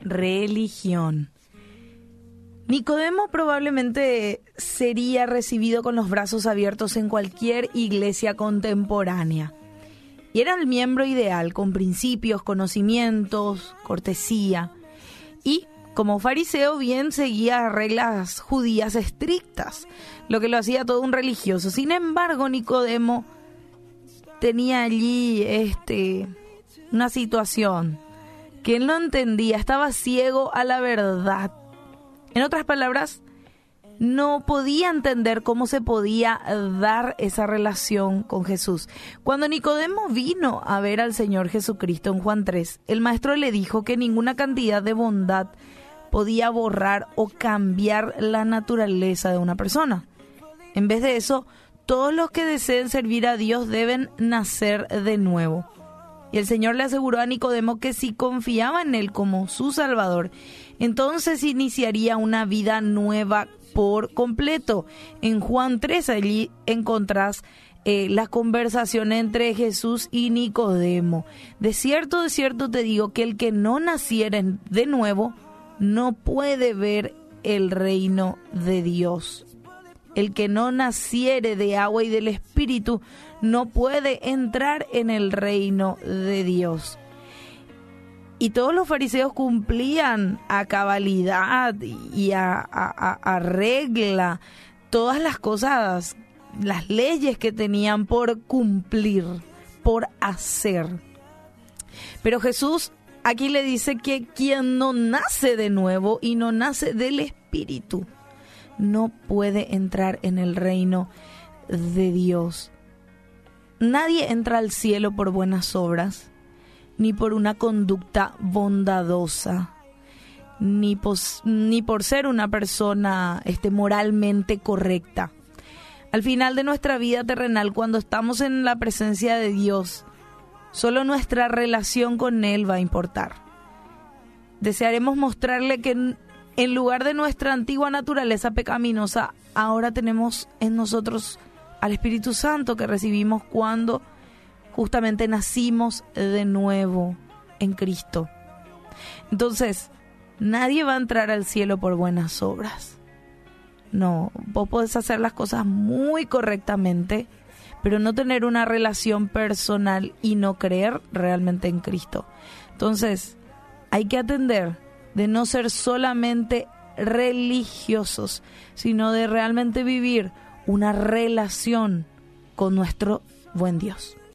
Religión. Nicodemo probablemente sería recibido con los brazos abiertos en cualquier iglesia contemporánea. Y era el miembro ideal, con principios, conocimientos, cortesía. Y como fariseo bien seguía reglas judías estrictas, lo que lo hacía todo un religioso. Sin embargo, Nicodemo tenía allí este una situación que él no entendía, estaba ciego a la verdad. En otras palabras, no podía entender cómo se podía dar esa relación con Jesús. Cuando Nicodemo vino a ver al Señor Jesucristo en Juan 3, el maestro le dijo que ninguna cantidad de bondad podía borrar o cambiar la naturaleza de una persona. En vez de eso, todos los que deseen servir a Dios deben nacer de nuevo. Y el Señor le aseguró a Nicodemo que si confiaba en Él como su Salvador, entonces iniciaría una vida nueva por completo. En Juan 3 allí encontrás eh, la conversación entre Jesús y Nicodemo. De cierto, de cierto te digo que el que no naciera de nuevo no puede ver el reino de Dios. El que no naciere de agua y del Espíritu no puede entrar en el reino de Dios. Y todos los fariseos cumplían a cabalidad y a, a regla todas las cosas, las leyes que tenían por cumplir, por hacer. Pero Jesús aquí le dice que quien no nace de nuevo y no nace del Espíritu no puede entrar en el reino de Dios. Nadie entra al cielo por buenas obras, ni por una conducta bondadosa, ni, por ser una persona este, moralmente correcta. Al final de nuestra vida terrenal, cuando estamos en la presencia de Dios, Solo nuestra relación con Él va a importar. Desearemos mostrarle que en, lugar de nuestra antigua naturaleza pecaminosa, ahora tenemos en nosotros al Espíritu Santo que recibimos cuando justamente nacimos de nuevo en Cristo. Entonces, nadie va a entrar al cielo por buenas obras. No, vos podés hacer las cosas muy correctamente pero no tener una relación personal y no creer realmente en Cristo. Entonces, hay que atender de no ser solamente religiosos, sino de realmente vivir una relación con nuestro buen Dios.